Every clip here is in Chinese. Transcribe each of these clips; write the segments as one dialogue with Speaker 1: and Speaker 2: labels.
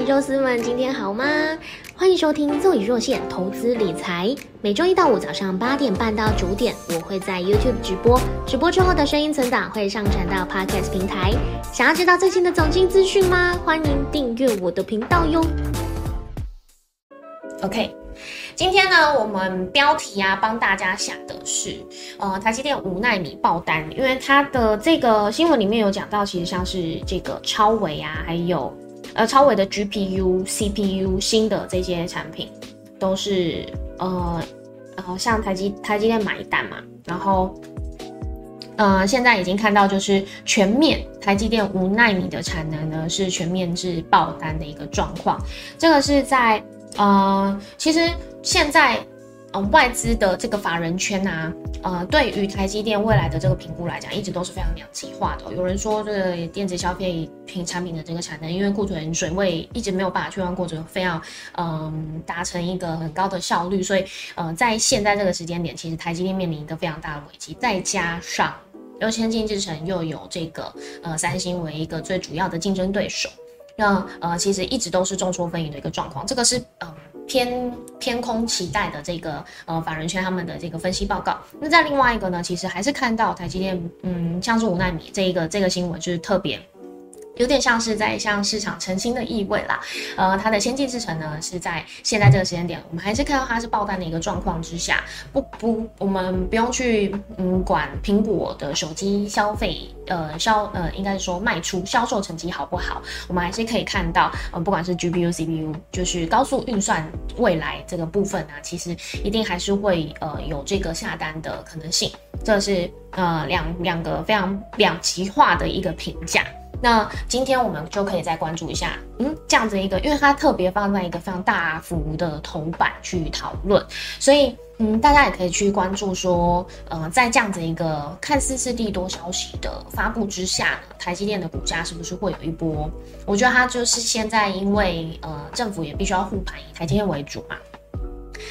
Speaker 1: 肉丝们，今天好吗？欢迎收听《奏以若现投资理财》，每周一到五早上八点半到九点，我会在 YouTube 直播，直播之后的声音存档会上传到 Podcast 平台。想要知道最新的总经资讯吗？欢迎订阅我的频道哟。OK。今天呢，我们标题啊帮大家想的是，呃，台积电五纳米爆单，因为它的这个新闻里面有讲到，其实像是这个超微啊，还有呃超伟的 GPU、CPU 新的这些产品，都是呃呃向台积台积电买单嘛，然后呃现在已经看到就是全面台积电五纳米的产能呢是全面是爆单的一个状况，这个是在。呃，其实现在，呃，外资的这个法人圈啊，呃，对于台积电未来的这个评估来讲，一直都是非常两极化的。有人说，这个电子消费品产品的这个产能，因为库存水位一直没有办法去让库存，非要嗯达成一个很高的效率，所以呃，在现在这个时间点，其实台积电面临一个非常大的危机。再加上，又先进制程又有这个呃三星为一个最主要的竞争对手。那呃，其实一直都是众说纷纭的一个状况，这个是呃偏偏空期待的这个呃法人圈他们的这个分析报告。那在另外一个呢，其实还是看到台积电，嗯，像是五纳米这一个这个新闻就是特别。有点像是在向市场澄清的意味啦，呃，它的先进制程呢是在现在这个时间点，我们还是看到它是爆单的一个状况之下，不不，我们不用去嗯管苹果的手机消费，呃销呃应该是说卖出销售成绩好不好，我们还是可以看到，呃不管是 GPU、CPU，就是高速运算未来这个部分啊，其实一定还是会呃有这个下单的可能性，这是呃两两个非常两极化的一个评价。那今天我们就可以再关注一下，嗯，这样子一个，因为它特别放在一个非常大幅的头版去讨论，所以嗯，大家也可以去关注说，呃，在这样子一个看似是利多消息的发布之下呢，台积电的股价是不是会有一波？我觉得它就是现在因为呃政府也必须要护盘，以台积电为主嘛。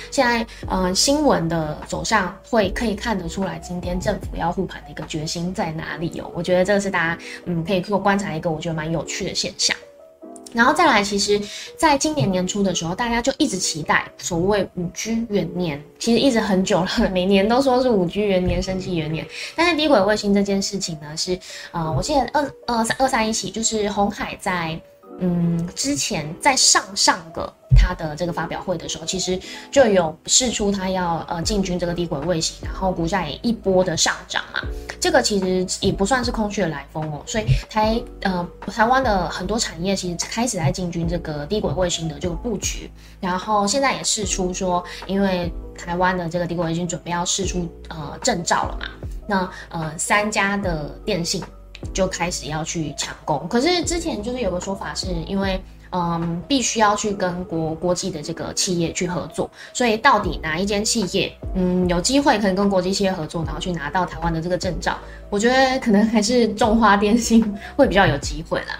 Speaker 1: 现在，呃，新闻的走向会可以看得出来，今天政府要护盘的一个决心在哪里哦？我觉得这个是大家，嗯，可以做观察一个我觉得蛮有趣的现象。然后再来，其实在今年年初的时候，大家就一直期待所谓五 G 元年，其实一直很久了，每年都说是五 G 元年、升级元年。但是低轨卫星这件事情呢，是，呃，我记得二二三二三一起，就是红海在。嗯，之前在上上个他的这个发表会的时候，其实就有试出他要呃进军这个低轨卫星，然后股价也一波的上涨嘛。这个其实也不算是空穴来风哦。所以台呃台湾的很多产业其实开始在进军这个低轨卫星的这个布局，然后现在也试出说，因为台湾的这个低轨卫星准备要试出呃证照了嘛，那呃三家的电信。就开始要去抢攻，可是之前就是有个说法，是因为嗯，必须要去跟国国际的这个企业去合作，所以到底哪一间企业嗯有机会可能跟国际企业合作，然后去拿到台湾的这个证照，我觉得可能还是中华电信会比较有机会啦，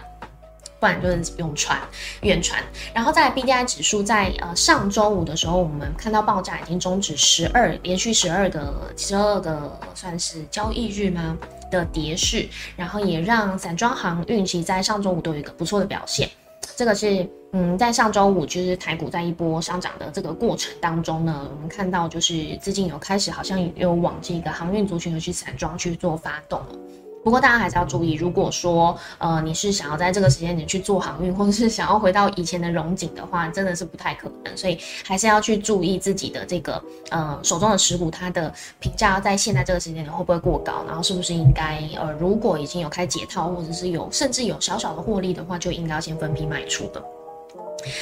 Speaker 1: 不然就是用传远传。然后在 B D I 指数在呃上周五的时候，我们看到报价已经终止十二连续十二个十二个算是交易日吗？的跌势，然后也让散装航运其在上周五都有一个不错的表现。这个是，嗯，在上周五就是台股在一波上涨的这个过程当中呢，我们看到就是资金有开始好像有往这个航运族群的去散装去做发动了。不过大家还是要注意，如果说呃你是想要在这个时间点去做航运，或者是想要回到以前的荣景的话，真的是不太可能。所以还是要去注意自己的这个呃手中的持股，它的评价在现在这个时间点会不会过高，然后是不是应该呃如果已经有开解套，或者是有甚至有小小的获利的话，就应该要先分批卖出的。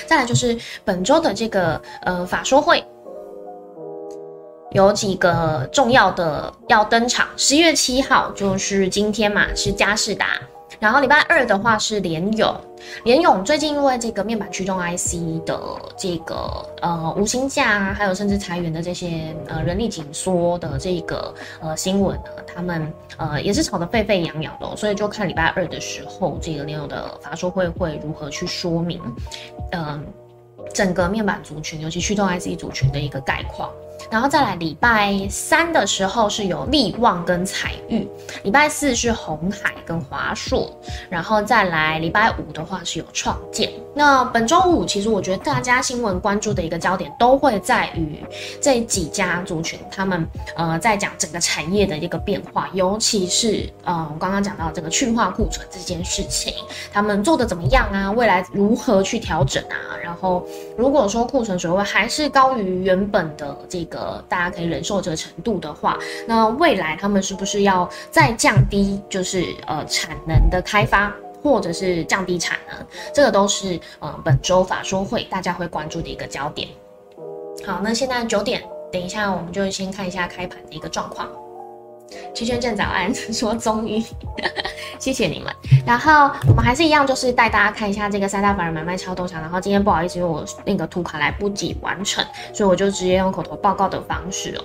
Speaker 1: 再来就是本周的这个呃法说会。有几个重要的要登场，十一月七号就是今天嘛，是佳士达。然后礼拜二的话是联勇，联勇最近因为这个面板驱动 IC 的这个呃无薪假，还有甚至裁员的这些呃人力紧缩的这个呃新闻呢，他们呃也是吵得沸沸扬扬的，所以就看礼拜二的时候这个联勇的法说会会如何去说明，嗯。整个面板族群，尤其驱动 IC 族群的一个概况。然后再来礼拜三的时候是有利旺跟彩玉，礼拜四是红海跟华硕，然后再来礼拜五的话是有创建。那本周五其实我觉得大家新闻关注的一个焦点都会在于这几家族群，他们呃在讲整个产业的一个变化，尤其是呃我刚刚讲到这个去化库存这件事情，他们做的怎么样啊？未来如何去调整啊？然后如果说库存水位还是高于原本的这个个大家可以忍受这个程度的话，那未来他们是不是要再降低，就是呃产能的开发，或者是降低产能？这个都是呃本周法说会大家会关注的一个焦点。好，那现在九点，等一下我们就先看一下开盘的一个状况。圈圈正早安，说终于，谢谢你们。然后我们还是一样，就是带大家看一下这个三大法人买卖超动向。然后今天不好意思，因为我那个图卡来不及完成，所以我就直接用口头报告的方式哦。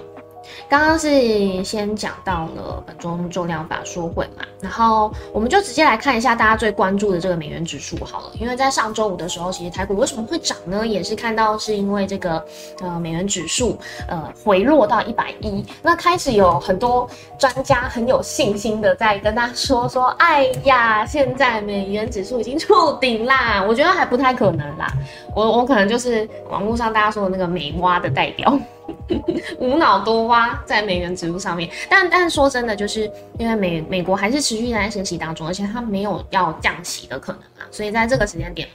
Speaker 1: 刚刚是先讲到了本周重量法说会嘛，然后我们就直接来看一下大家最关注的这个美元指数好了，因为在上周五的时候，其实台股为什么会涨呢？也是看到是因为这个呃美元指数呃回落到一百一，那开始有很多专家很有信心的在跟大家说说，哎呀，现在美元指数已经触顶啦，我觉得还不太可能啦，我我可能就是网络上大家说的那个美蛙的代表。无脑多挖在美元指数上面，但但说真的，就是因为美美国还是持续在升息当中，而且它没有要降息的可能啊，所以在这个时间点，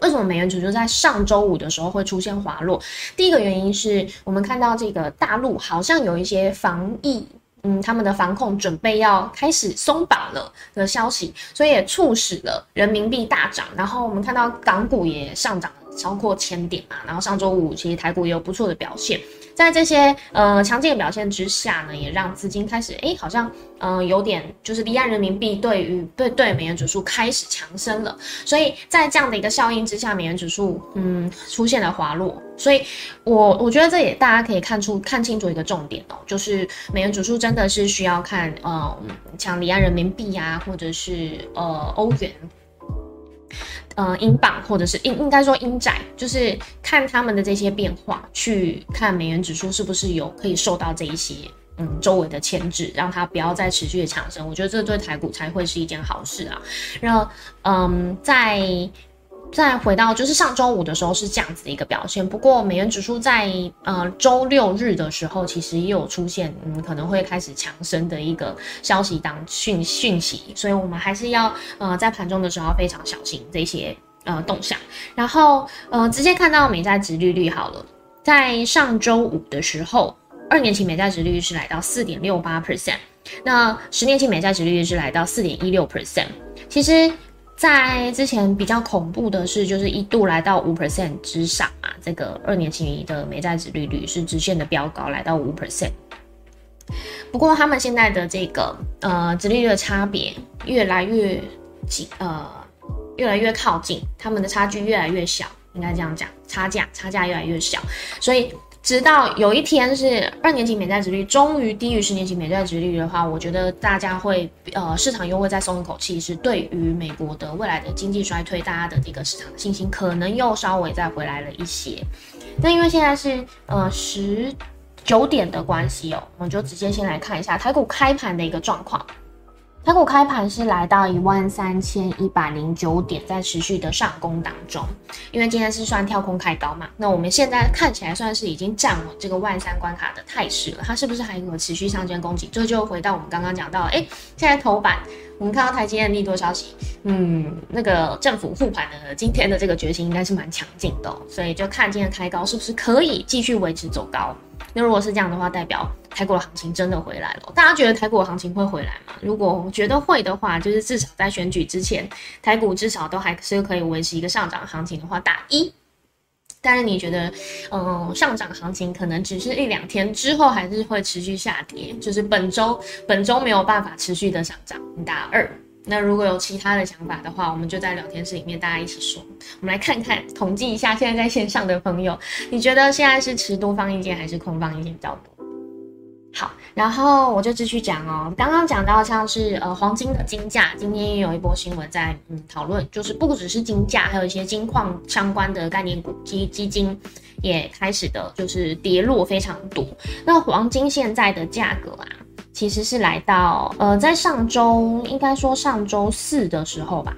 Speaker 1: 为什么美元指数在上周五的时候会出现滑落？第一个原因是我们看到这个大陆好像有一些防疫，嗯，他们的防控准备要开始松绑了的消息，所以也促使了人民币大涨，然后我们看到港股也上涨。超过千点嘛，然后上周五其实台股也有不错的表现，在这些呃强劲的表现之下呢，也让资金开始哎好像嗯有点就是离岸人民币对于对对美元指数开始强升了，所以在这样的一个效应之下，美元指数嗯出现了滑落，所以我我觉得这也大家可以看出看清楚一个重点哦，就是美元指数真的是需要看呃像离岸人民币呀，或者是呃欧元。呃，英镑或者是应应该说英债，就是看他们的这些变化，去看美元指数是不是有可以受到这一些嗯周围的牵制，让它不要再持续的强升。我觉得这对台股才会是一件好事啊。然后嗯，在。再回到就是上周五的时候是这样子的一个表现，不过美元指数在呃周六日的时候其实也有出现嗯可能会开始强升的一个消息当讯讯息，所以我们还是要呃在盘中的时候非常小心这些呃动向。然后呃直接看到美债值利率好了，在上周五的时候，二年期美债值利率是来到四点六八 percent，那十年期美债值利率是来到四点一六 percent，其实。在之前比较恐怖的是，就是一度来到五 percent 之上啊，这个二年期的美债值利率是直线的飙高，来到五 percent。不过他们现在的这个呃殖利率的差别越来越近，呃越来越靠近，他们的差距越来越小，应该这样讲，差价差价越来越小，所以。直到有一天是二年期美债值率终于低于十年期美债值率的话，我觉得大家会呃市场又会再松一口气，是对于美国的未来的经济衰退，大家的这个市场的信心可能又稍微再回来了一些。那因为现在是呃十九点的关系哦，我们就直接先来看一下台股开盘的一个状况。台股开盘是来到一万三千一百零九点，在持续的上攻当中。因为今天是算跳空开高嘛，那我们现在看起来算是已经站稳这个万三关卡的态势了。它是不是还有持续上升攻击？这就回到我们刚刚讲到，哎，现在头版我们看到台积电利多消息，嗯，那个政府护盘的今天的这个决心应该是蛮强劲的，所以就看今天开高是不是可以继续维持走高。那如果是这样的话，代表。台股的行情真的回来了，大家觉得台股的行情会回来吗？如果觉得会的话，就是至少在选举之前，台股至少都还是可以维持一个上涨行情的话，打一。但是你觉得，嗯，上涨行情可能只是一两天之后，还是会持续下跌？就是本周本周没有办法持续的上涨，你打二。那如果有其他的想法的话，我们就在聊天室里面大家一起说。我们来看看统计一下，现在在线上的朋友，你觉得现在是持多方意见还是空方意见比较多？好，然后我就继续讲哦。刚刚讲到像是呃黄金的金价，今天也有一波新闻在嗯讨论，就是不只是金价，还有一些金矿相关的概念股基基金也开始的就是跌落非常多。那黄金现在的价格啊，其实是来到呃在上周应该说上周四的时候吧，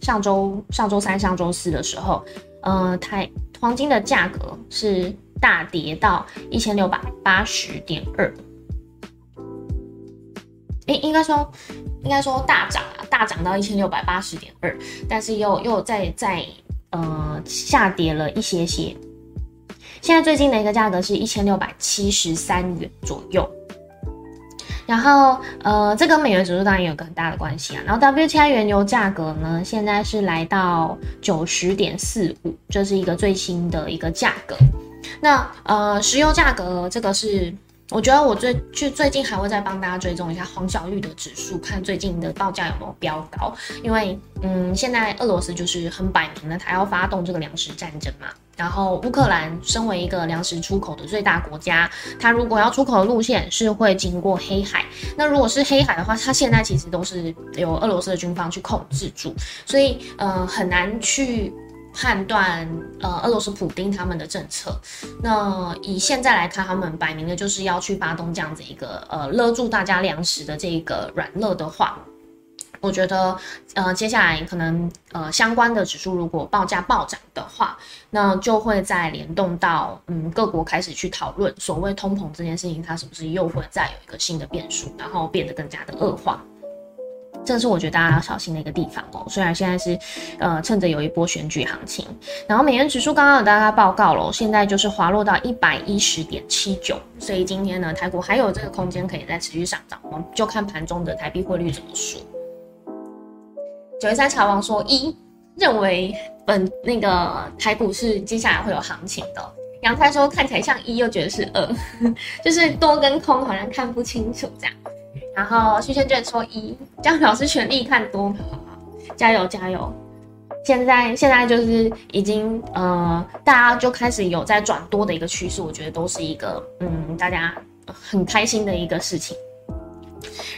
Speaker 1: 上周上周三上周四的时候，呃台黄金的价格是。大跌到一千六百八十点二，应应该说，应该说大涨啊，大涨到一千六百八十点二，但是又又再再呃下跌了一些些。现在最近的一个价格是一千六百七十三元左右。然后呃，这跟美元指数当然有个很大的关系啊。然后 WTI 原油价格呢，现在是来到九十点四五，这是一个最新的一个价格。那呃，石油价格这个是，我觉得我最去最近还会再帮大家追踪一下黄小玉的指数，看最近的报价有没有飙高。因为嗯，现在俄罗斯就是很摆明了，他要发动这个粮食战争嘛。然后乌克兰身为一个粮食出口的最大国家，它如果要出口的路线是会经过黑海。那如果是黑海的话，它现在其实都是由俄罗斯的军方去控制住，所以呃很难去。判断呃俄罗斯普丁他们的政策，那以现在来看，他们摆明的就是要去发动这样子一个呃勒住大家粮食的这个软肋的话，我觉得呃接下来可能呃相关的指数如果报价暴涨的话，那就会再联动到嗯各国开始去讨论所谓通膨这件事情，它是不是又会再有一个新的变数，然后变得更加的恶化。这是我觉得大家要小心的一个地方哦。虽然现在是，呃，趁着有一波选举行情，然后美元指数刚刚有大家报告了，现在就是滑落到一百一十点七九，所以今天呢，台股还有这个空间可以再持续上涨，我们就看盘中的台币汇率怎么说。九月三茶王说一认为本那个台股是接下来会有行情的，杨太说看起来像一，又觉得是二，就是多跟空好像看不清楚这样。然后徐轩卷说一，江老师全力看多，加油加油！现在现在就是已经呃，大家就开始有在转多的一个趋势，我觉得都是一个嗯，大家很开心的一个事情。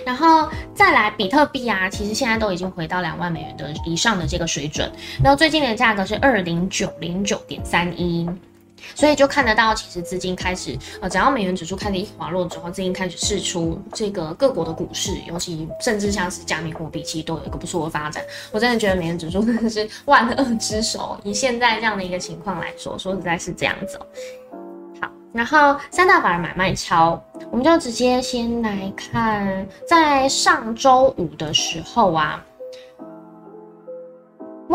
Speaker 1: 然后再来比特币啊，其实现在都已经回到两万美元的以上的这个水准，然后最近的价格是二零九零九点三一。所以就看得到，其实资金开始，呃，只要美元指数开始一滑落之后，资金开始释出这个各国的股市，尤其甚至像是加密货币，其实都有一个不错的发展。我真的觉得美元指数真的是万恶之首。以现在这样的一个情况来说，说实在是这样子。好，然后三大法人买卖超，我们就直接先来看，在上周五的时候啊。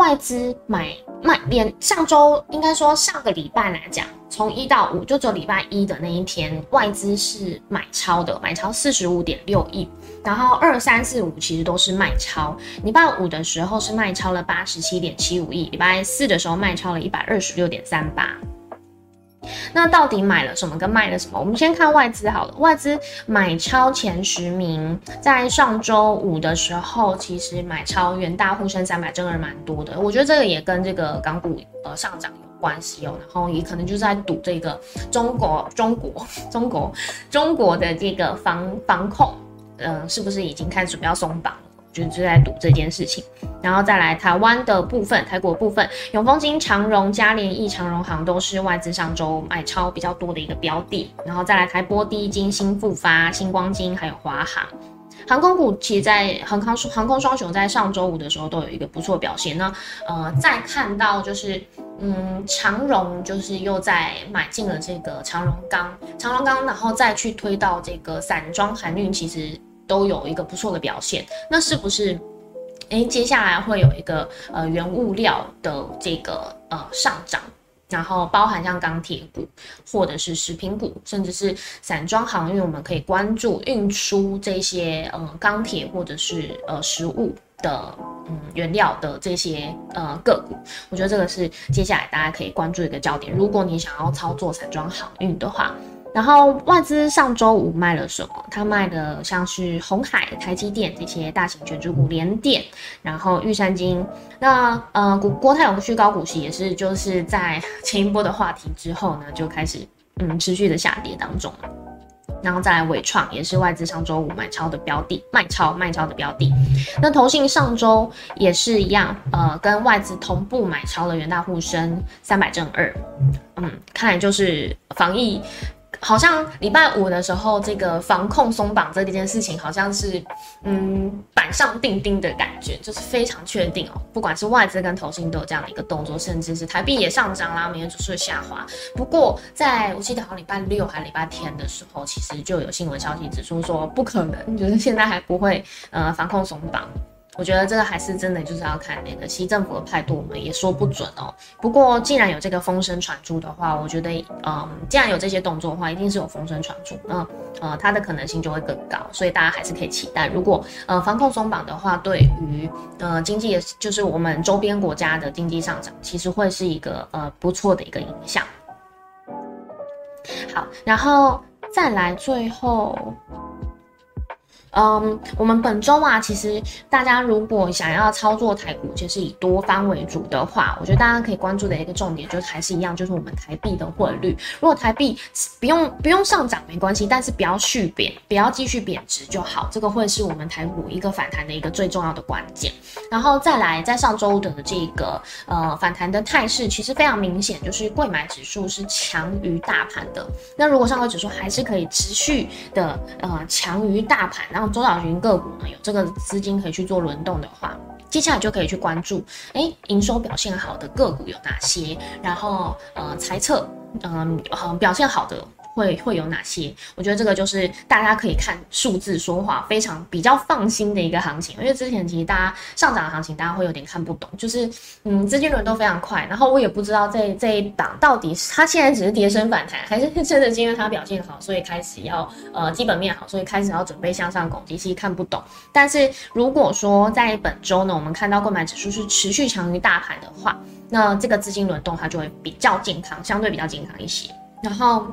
Speaker 1: 外资买卖连上周应该说上个礼拜来讲，从一到五就只有礼拜一的那一天，外资是买超的，买超四十五点六亿，然后二三四五其实都是卖超。礼拜五的时候是卖超了八十七点七五亿，礼拜四的时候卖超了一百二十六点三八。那到底买了什么跟卖了什么？我们先看外资好了。外资买超前十名，在上周五的时候，其实买超元大、沪深三百真的蛮多的。我觉得这个也跟这个港股呃上涨有关系哦。然后也可能就是在赌这个中国、中国、中国、中国的这个防防控，嗯，是不是已经开始比较松绑？就是在赌这件事情，然后再来台湾的部分，台股部分，永丰金、长荣、嘉联益、长荣行都是外资上周买超比较多的一个标的，然后再来台波、第一金、新复发、星光金，还有华航航空股，其实在航空航空双雄在上周五的时候都有一个不错表现。那呃，再看到就是嗯，长荣就是又在买进了这个长荣钢，长荣钢，然后再去推到这个散装航运，其实。都有一个不错的表现，那是不是？诶，接下来会有一个呃原物料的这个呃上涨，然后包含像钢铁股或者是食品股，甚至是散装航运，我们可以关注运输这些呃钢铁或者是呃食物的嗯原料的这些呃个股，我觉得这个是接下来大家可以关注一个焦点。如果你想要操作散装航运的话。然后外资上周五卖了什么？他卖的像是红海、台积电这些大型卷珠股，联电，然后玉山金。那呃，国国泰永续高股息也是，就是在前一波的话题之后呢，就开始嗯持续的下跌当中了。然后再来伟创也是外资上周五买超的标的，卖超卖超的标的。那投信上周也是一样，呃，跟外资同步买超了元大沪深三百正二，嗯，看来就是防疫。好像礼拜五的时候，这个防控松绑这件事情，好像是嗯板上钉钉的感觉，就是非常确定哦。不管是外资跟投信都有这样的一个动作，甚至是台币也上涨啦，美元指数下滑。不过在我记得好像礼拜六还礼拜天的时候，其实就有新闻消息指出说不可能，就是现在还不会呃防控松绑。我觉得这个还是真的，就是要看那个西政府的态度，我们也说不准哦。不过既然有这个风声传出的话，我觉得，嗯，既然有这些动作的话，一定是有风声传出，那呃，它的可能性就会更高，所以大家还是可以期待。如果呃防控松绑的话，对于呃经济，就是我们周边国家的经济上涨，其实会是一个呃不错的一个影响。好，然后再来最后。嗯，我们本周啊，其实大家如果想要操作台股，其实以多方为主的话，我觉得大家可以关注的一个重点，就还是一样，就是我们台币的汇率。如果台币不用不用上涨没关系，但是不要续贬，不要继续贬值就好，这个会是我们台股一个反弹的一个最重要的关键。然后再来，在上周的这个呃反弹的态势，其实非常明显，就是贵买指数是强于大盘的。那如果上柜指数还是可以持续的呃强于大盘，那中小型个股呢，有这个资金可以去做轮动的话，接下来就可以去关注，哎，营收表现好的个股有哪些？然后呃，猜测，嗯，表现好的。会会有哪些？我觉得这个就是大家可以看数字说话，非常比较放心的一个行情。因为之前其实大家上涨的行情，大家会有点看不懂，就是嗯，资金轮动非常快，然后我也不知道这这一档到底它现在只是跌升反弹，还是真的是因为它表现好，所以开始要呃基本面好，所以开始要准备向上攻击，其实看不懂。但是如果说在本周呢，我们看到购买指数是持续强于大盘的话，那这个资金轮动它就会比较健康，相对比较健康一些。然后。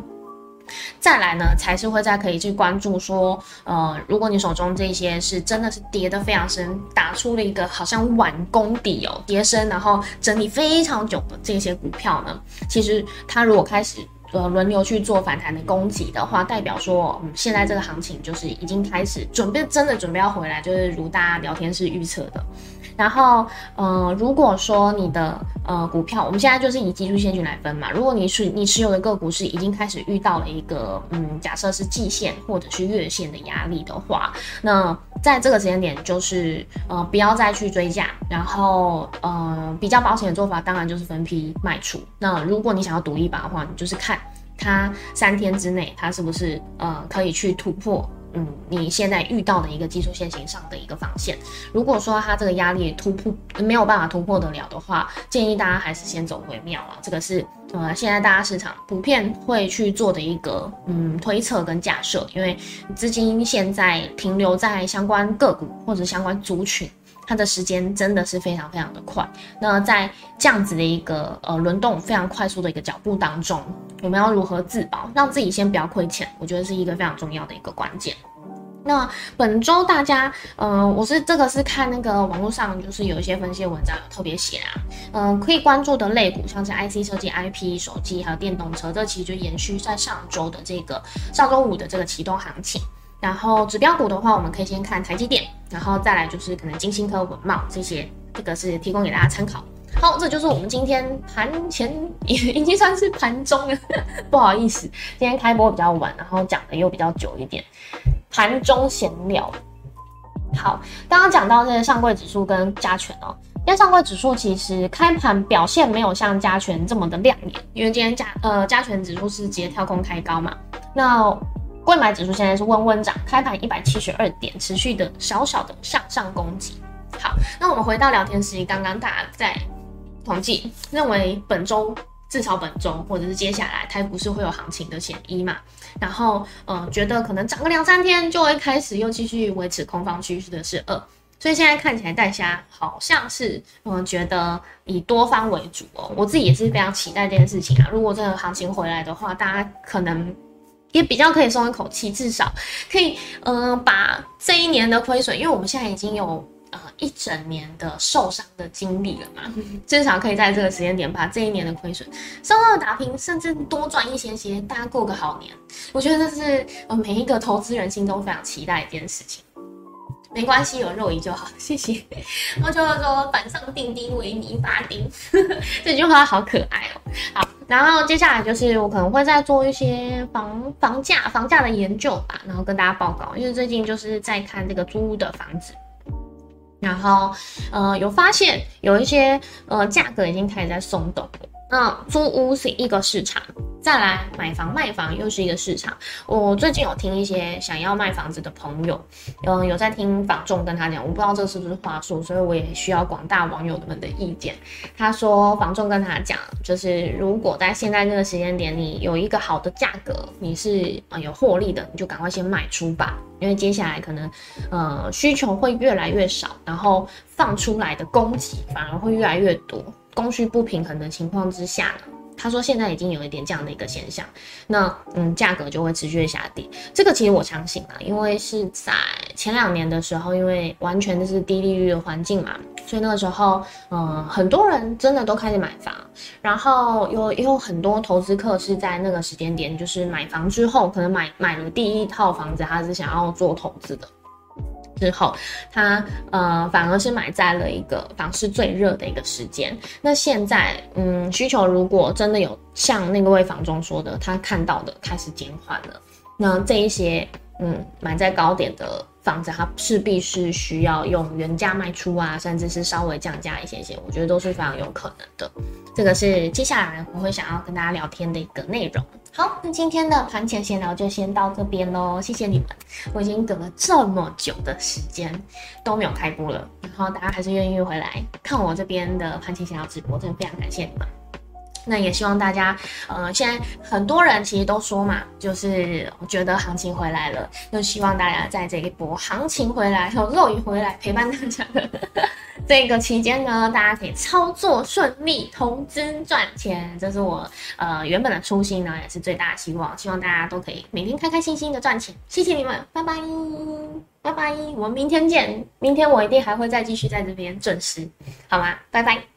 Speaker 1: 再来呢，才是会再可以去关注说，呃，如果你手中这些是真的是跌得非常深，打出了一个好像碗功底哦，跌深然后整理非常久的这些股票呢，其实它如果开始呃轮流去做反弹的攻击的话，代表说，嗯，现在这个行情就是已经开始准备，真的准备要回来，就是如大家聊天室预测的。然后，呃，如果说你的呃股票，我们现在就是以技术线去来分嘛。如果你是你持有的个股是已经开始遇到了一个，嗯，假设是季线或者是月线的压力的话，那在这个时间点就是呃不要再去追价，然后呃比较保险的做法当然就是分批卖出。那如果你想要赌一把的话，你就是看它三天之内它是不是呃可以去突破。嗯，你现在遇到的一个技术线型上的一个防线，如果说它这个压力突破没有办法突破得了的话，建议大家还是先走回庙啊。这个是呃，现在大家市场普遍会去做的一个嗯推测跟假设，因为资金现在停留在相关个股或者相关族群。它的时间真的是非常非常的快。那在这样子的一个呃轮动非常快速的一个脚步当中，我们要如何自保，让自己先不要亏钱？我觉得是一个非常重要的一个关键。那本周大家，嗯，我是这个是看那个网络上就是有一些分析文章有特别写啊，嗯，可以关注的类股，像是 IC 设计、IP 手机还有电动车，这其实就延续在上周的这个上周五的这个启动行情。然后指标股的话，我们可以先看台积电，然后再来就是可能金星科、文茂这些，这个是提供给大家参考。好，这就是我们今天盘前也 已经算是盘中了，不好意思，今天开播比较晚，然后讲的又比较久一点，盘中闲聊。好，刚刚讲到这个上柜指数跟加权哦，因为上柜指数其实开盘表现没有像加权这么的亮眼，因为今天加呃加权指数是直接跳空开高嘛，那。贵买指数现在是温温涨，开盘一百七十二点，持续的小小的向上攻击。好，那我们回到聊天室，刚刚大家在统计，认为本周至少本周或者是接下来台股是会有行情的前一嘛？然后呃，觉得可能涨个两三天就会开始又继续维持空方趋势的是二，所以现在看起来大家好像是嗯觉得以多方为主哦。我自己也是非常期待这件事情啊。如果这个行情回来的话，大家可能。也比较可以松一口气，至少可以，呃，把这一年的亏损，因为我们现在已经有呃一整年的受伤的经历了嘛，至少可以在这个时间点把这一年的亏损稍稍的打平，甚至多赚一些些，大家过个好年。我觉得这是呃每一个投资人心中非常期待的一件事情。没关系，有肉姨就好，谢谢。我就是说板上钉钉，为你拔钉，这句话好可爱哦。好，然后接下来就是我可能会再做一些房房价房价的研究吧，然后跟大家报告，因为最近就是在看这个租屋的房子，然后呃有发现有一些呃价格已经开始在松动。那租屋是一个市场，再来买房卖房又是一个市场。我最近有听一些想要卖房子的朋友，嗯，有在听房仲跟他讲，我不知道这是不是话术，所以我也需要广大网友们的意见。他说房仲跟他讲，就是如果在现在这个时间点，你有一个好的价格，你是呃有获利的，你就赶快先卖出吧，因为接下来可能呃需求会越来越少，然后放出来的供给反而会越来越多。供需不平衡的情况之下呢，他说现在已经有一点这样的一个现象，那嗯价格就会持续的下跌。这个其实我相信啊，因为是在前两年的时候，因为完全就是低利率的环境嘛，所以那个时候嗯很多人真的都开始买房，然后有也有很多投资客是在那个时间点，就是买房之后可能买买了第一套房子，他是想要做投资的。之后，他呃反而是买在了一个房市最热的一个时间。那现在，嗯，需求如果真的有像那个位房中说的，他看到的开始减缓了，那这一些嗯买在高点的房子，它势必是需要用原价卖出啊，甚至是稍微降价一些些，我觉得都是非常有可能的。这个是接下来我会想要跟大家聊天的一个内容。好，那今天的盘前闲聊就先到这边喽，谢谢你们。我已经等了这么久的时间都没有开播了，然后大家还是愿意回来看我这边的盘前闲聊直播，真的非常感谢你们。那也希望大家，呃，现在很多人其实都说嘛，就是我觉得行情回来了，就希望大家在这一波行情回来，有肉鱼回来陪伴大家的 这个期间呢，大家可以操作顺利，投资赚钱，这是我呃原本的初心呢，也是最大的希望，希望大家都可以每天开开心心的赚钱。谢谢你们，拜拜，拜拜，我们明天见，明天我一定还会再继续在这边准时，好吗？拜拜。